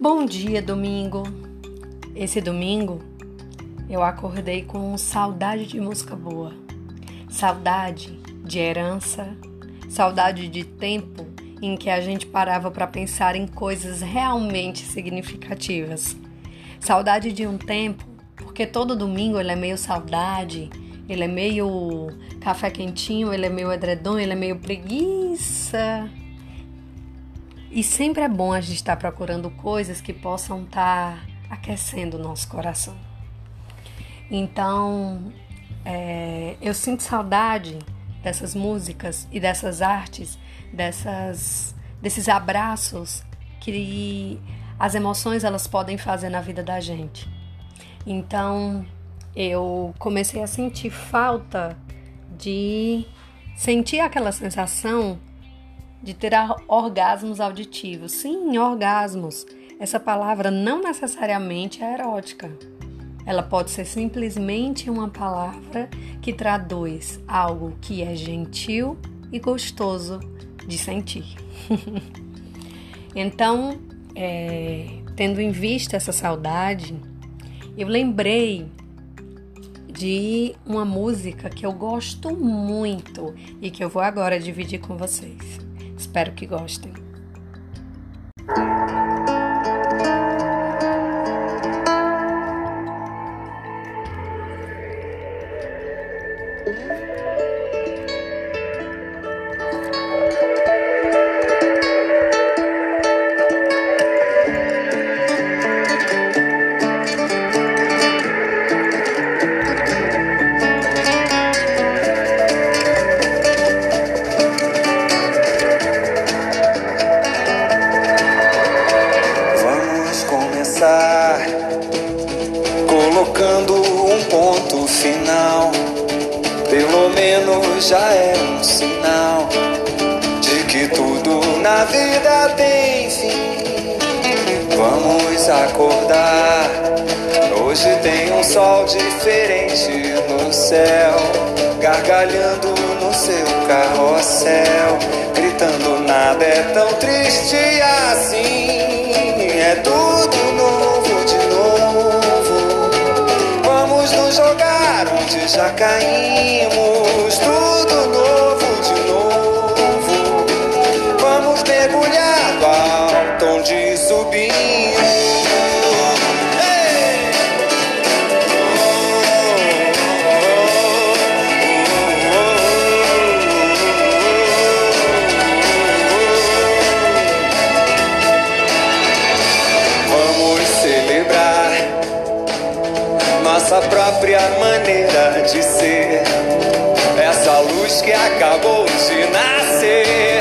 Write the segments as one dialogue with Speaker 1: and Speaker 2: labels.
Speaker 1: Bom dia, domingo. Esse domingo eu acordei com saudade de música boa, saudade de herança, saudade de tempo em que a gente parava para pensar em coisas realmente significativas. Saudade de um tempo, porque todo domingo ele é meio saudade, ele é meio café quentinho, ele é meio edredom, ele é meio preguiça. E sempre é bom a gente estar tá procurando coisas que possam estar tá aquecendo o nosso coração. Então, é, eu sinto saudade dessas músicas e dessas artes, dessas, desses abraços que as emoções elas podem fazer na vida da gente. Então, eu comecei a sentir falta de sentir aquela sensação de ter orgasmos auditivos. Sim, orgasmos. Essa palavra não necessariamente é erótica. Ela pode ser simplesmente uma palavra que traduz algo que é gentil e gostoso de sentir. então, é, tendo em vista essa saudade, eu lembrei de uma música que eu gosto muito e que eu vou agora dividir com vocês. Espero que gostem.
Speaker 2: Na vida tem fim. Vamos acordar. Hoje tem um sol diferente no céu, gargalhando no seu carrossel, gritando nada é tão triste assim. É tudo novo de novo. Vamos nos jogar onde já caímos. Tudo que acabou de nascer,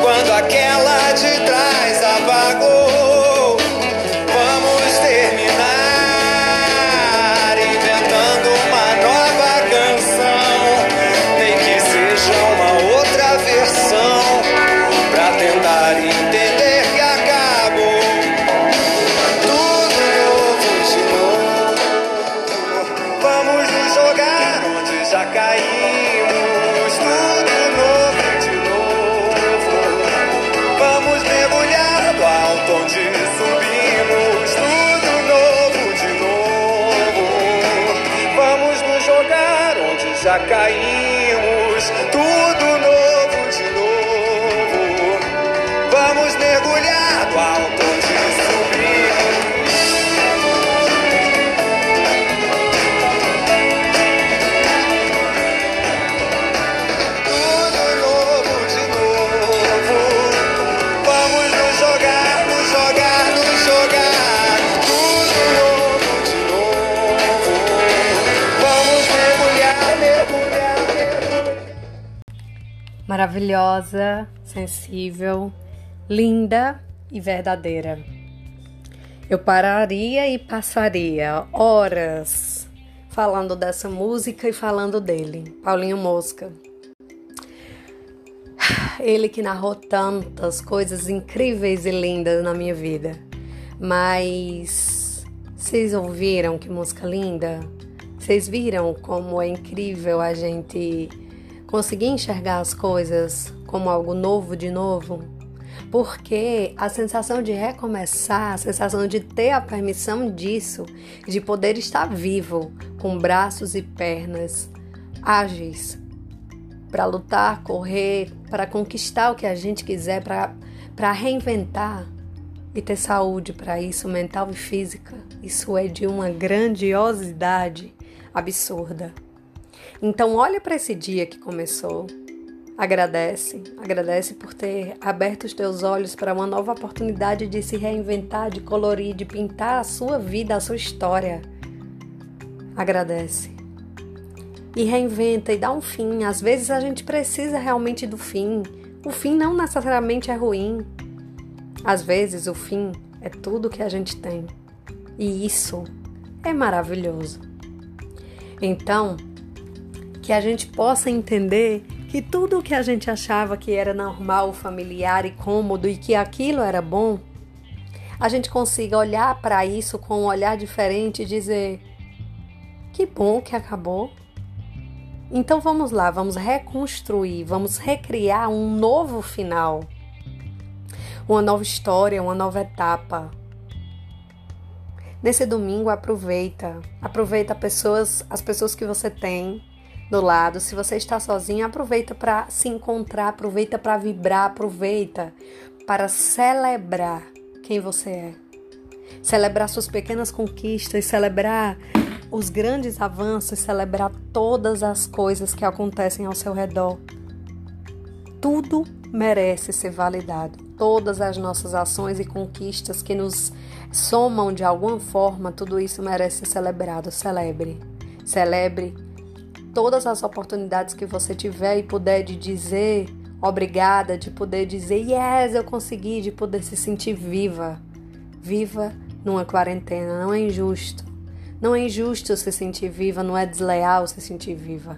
Speaker 2: quando aquela de trás apagou. Vamos terminar inventando uma nova canção, nem que seja uma outra versão, pra tentar entender que acabou. Tudo de novo. Vamos nos jogar onde já caímos. Onde
Speaker 1: Maravilhosa, sensível, linda e verdadeira. Eu pararia e passaria horas falando dessa música e falando dele, Paulinho Mosca. Ele que narrou tantas coisas incríveis e lindas na minha vida. Mas vocês ouviram que música linda? Vocês viram como é incrível a gente conseguir enxergar as coisas como algo novo de novo? Porque a sensação de recomeçar, a sensação de ter a permissão disso, de poder estar vivo, com braços e pernas ágeis, para lutar, correr, para conquistar o que a gente quiser, para reinventar e ter saúde para isso, mental e física, isso é de uma grandiosidade absurda. Então, olha para esse dia que começou. Agradece, agradece por ter aberto os teus olhos para uma nova oportunidade de se reinventar, de colorir, de pintar a sua vida, a sua história. Agradece. E reinventa e dá um fim. Às vezes a gente precisa realmente do fim. O fim não necessariamente é ruim. Às vezes o fim é tudo que a gente tem. E isso é maravilhoso. Então, que a gente possa entender que tudo o que a gente achava que era normal, familiar e cômodo e que aquilo era bom, a gente consiga olhar para isso com um olhar diferente e dizer: que bom que acabou. Então vamos lá, vamos reconstruir, vamos recriar um novo final, uma nova história, uma nova etapa. Nesse domingo aproveita, aproveita pessoas, as pessoas que você tem, do lado. Se você está sozinho, aproveita para se encontrar, aproveita para vibrar, aproveita para celebrar quem você é. Celebrar suas pequenas conquistas, celebrar os grandes avanços, celebrar todas as coisas que acontecem ao seu redor. Tudo merece ser validado. Todas as nossas ações e conquistas que nos somam de alguma forma, tudo isso merece ser celebrado. Celebre. Celebre todas as oportunidades que você tiver e puder de dizer obrigada, de poder dizer yes, eu consegui, de poder se sentir viva. Viva numa quarentena, não é injusto. Não é injusto se sentir viva, não é desleal se sentir viva.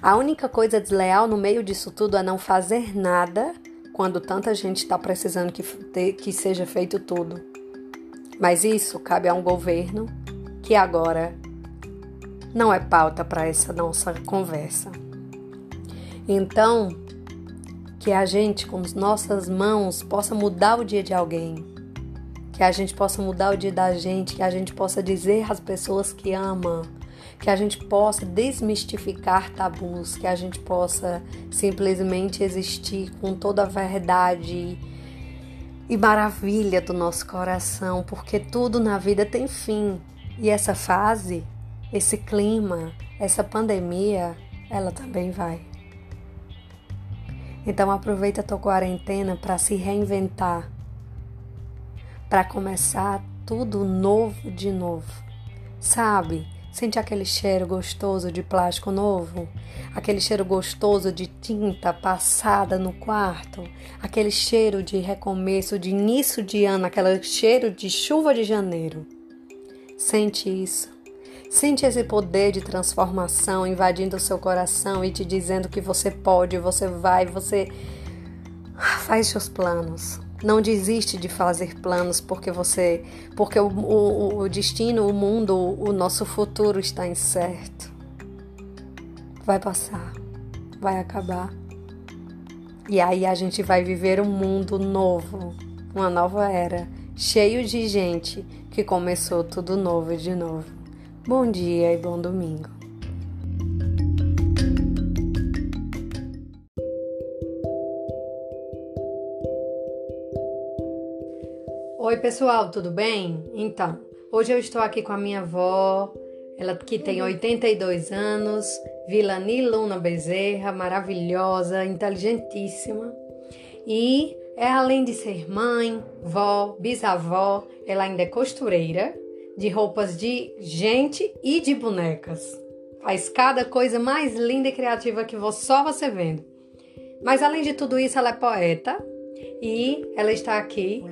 Speaker 1: A única coisa desleal no meio disso tudo é não fazer nada quando tanta gente está precisando que, que seja feito tudo. Mas isso cabe a um governo que agora não é pauta para essa nossa conversa. Então, que a gente, com as nossas mãos, possa mudar o dia de alguém, que a gente possa mudar o dia da gente, que a gente possa dizer às pessoas que ama, que a gente possa desmistificar tabus, que a gente possa simplesmente existir com toda a verdade e maravilha do nosso coração, porque tudo na vida tem fim. E essa fase esse clima, essa pandemia, ela também vai. Então aproveita a tua quarentena para se reinventar, para começar tudo novo de novo. Sabe? Sente aquele cheiro gostoso de plástico novo? Aquele cheiro gostoso de tinta passada no quarto? Aquele cheiro de recomeço, de início de ano, aquele cheiro de chuva de janeiro? Sente isso. Sente esse poder de transformação invadindo o seu coração e te dizendo que você pode, você vai, você faz seus planos. Não desiste de fazer planos porque você, porque o, o, o destino, o mundo, o nosso futuro está incerto. Vai passar, vai acabar. E aí a gente vai viver um mundo novo, uma nova era, cheio de gente que começou tudo novo de novo. Bom dia e bom domingo. Oi, pessoal, tudo bem? Então, hoje eu estou aqui com a minha avó, ela que tem 82 anos, Vilani Luna Bezerra, maravilhosa, inteligentíssima. E é além de ser mãe, vó, bisavó, ela ainda é costureira de roupas de gente e de bonecas. Faz cada coisa mais linda e criativa que só você vendo. Mas além de tudo isso, ela é poeta e ela está aqui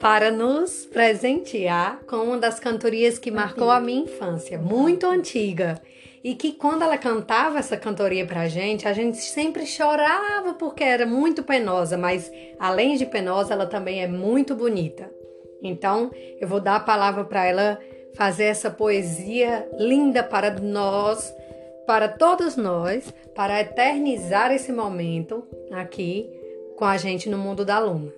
Speaker 1: para nos presentear com uma das cantorias que marcou a minha infância, muito antiga. E que quando ela cantava essa cantoria pra gente, a gente sempre chorava porque era muito penosa, mas além de penosa, ela também é muito bonita. Então, eu vou dar a palavra para ela fazer essa poesia linda para nós, para todos nós, para eternizar esse momento aqui com a gente no mundo da Luma.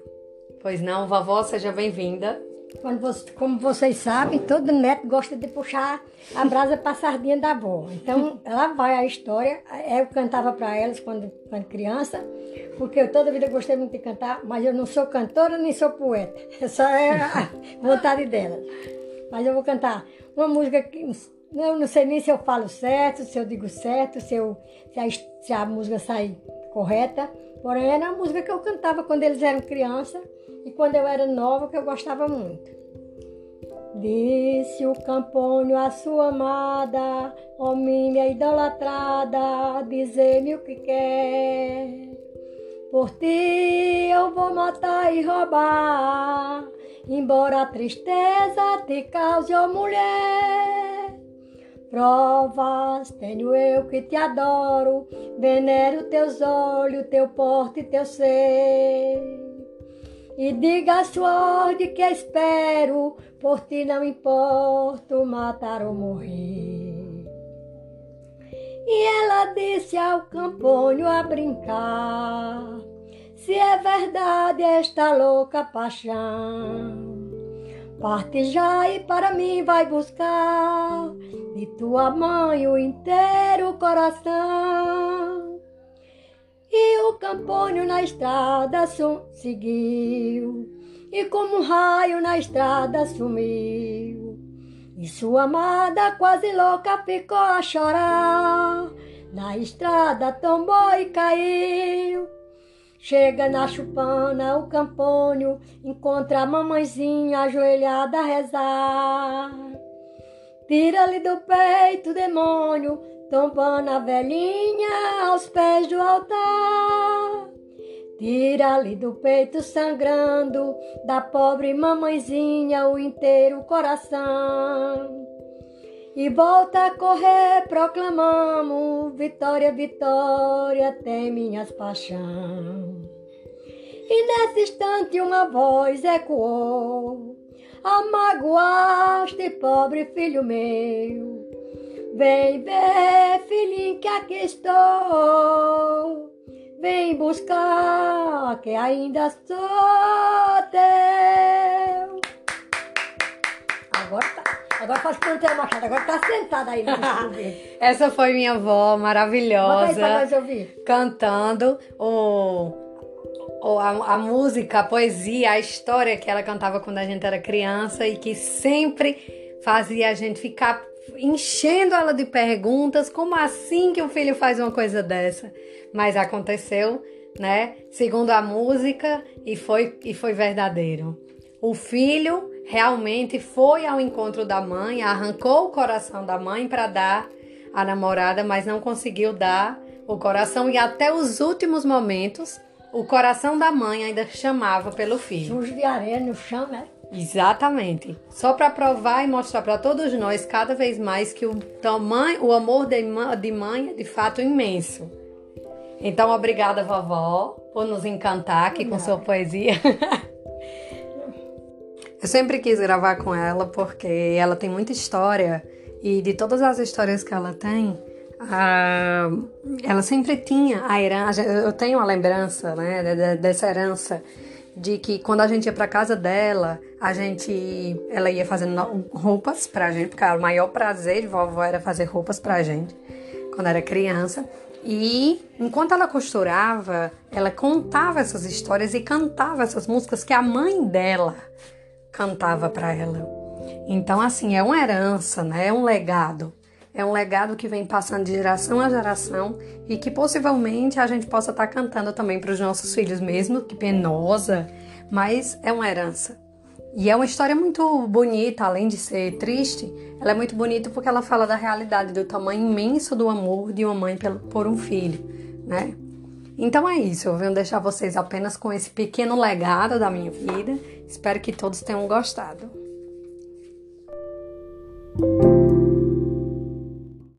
Speaker 1: Pois não, vovó, seja bem-vinda.
Speaker 3: Quando você- como vocês sabem, todo neto gosta de puxar a brasa para a sardinha da avó. Então, lá vai a história. Eu cantava para elas quando, quando criança, porque eu toda vida gostei muito de cantar, mas eu não sou cantora nem sou poeta. Essa é a vontade delas. Mas eu vou cantar uma música que eu não sei nem se eu falo certo, se eu digo certo, se, eu, se, a, se a música sai correta. Porém, era uma música que eu cantava quando eles eram criança e quando eu era nova, que eu gostava muito. Disse o Campônio à sua amada, ó minha idolatrada, dizer-me o que quer. Por ti eu vou matar e roubar, embora a tristeza te cause, ó mulher. Provas tenho eu que te adoro, venero teus olhos, teu porte e teu ser. E diga a sua ordem que espero, por ti não importo matar ou morrer. E ela disse ao Campônio a brincar, se é verdade esta louca paixão. Parte já e para mim vai buscar de tua mãe o inteiro coração. E o Campônio na estrada seguiu, e como um raio na estrada sumiu. E sua amada quase louca ficou a chorar, na estrada tombou e caiu. Chega na chupana o Campônio, encontra a mamãezinha ajoelhada a rezar. Tira-lhe do peito o demônio, tombando a velhinha aos pés do altar. Tira-lhe do peito sangrando, da pobre mamãezinha o inteiro coração. E volta a correr, proclamamos, vitória, vitória, tem minhas paixão. E nesse instante uma voz ecoou, amagoaste, pobre filho meu. Vem ver, filhinho, que aqui estou. Vem buscar, que ainda sou teu. Agora tá. Agora faz cantar Machado, agora tá sentada aí.
Speaker 1: Essa foi minha avó
Speaker 3: Bota aí pra
Speaker 1: maravilhosa
Speaker 3: nós ouvir.
Speaker 1: cantando o, o- a, a música, a poesia, a história que ela cantava quando a gente era criança e que sempre fazia a gente ficar enchendo ela de perguntas, como assim que um filho faz uma coisa dessa? Mas aconteceu, né? Segundo a música e foi e foi verdadeiro. O filho realmente foi ao encontro da mãe, arrancou o coração da mãe para dar à namorada, mas não conseguiu dar o coração e até os últimos momentos o coração da mãe ainda chamava pelo filho.
Speaker 3: Sujo de areia no chão, né?
Speaker 1: Exatamente. Só para provar e mostrar para todos nós cada vez mais que o tamanho, o amor de mãe é de fato imenso. Então, obrigada, vovó, por nos encantar aqui com sua poesia. Eu sempre quis gravar com ela porque ela tem muita história e de todas as histórias que ela tem, ah, ela sempre tinha a herança. Eu tenho uma lembrança né, de- de- dessa herança de que quando a gente ia para casa dela, a gente, ela ia fazendo roupas pra gente, porque o maior prazer de vovó era fazer roupas pra gente quando era criança. E enquanto ela costurava, ela contava essas histórias e cantava essas músicas que a mãe dela cantava para ela. Então, assim, é uma herança, né? É um legado. É um legado que vem passando de geração a geração e que possivelmente a gente possa estar cantando também para os nossos filhos, mesmo que penosa, mas é uma herança. E é uma história muito bonita, além de ser triste, ela é muito bonita porque ela fala da realidade, do tamanho imenso do amor de uma mãe por um filho, né? Então é isso, eu venho deixar vocês apenas com esse pequeno legado da minha vida. Espero que todos tenham gostado.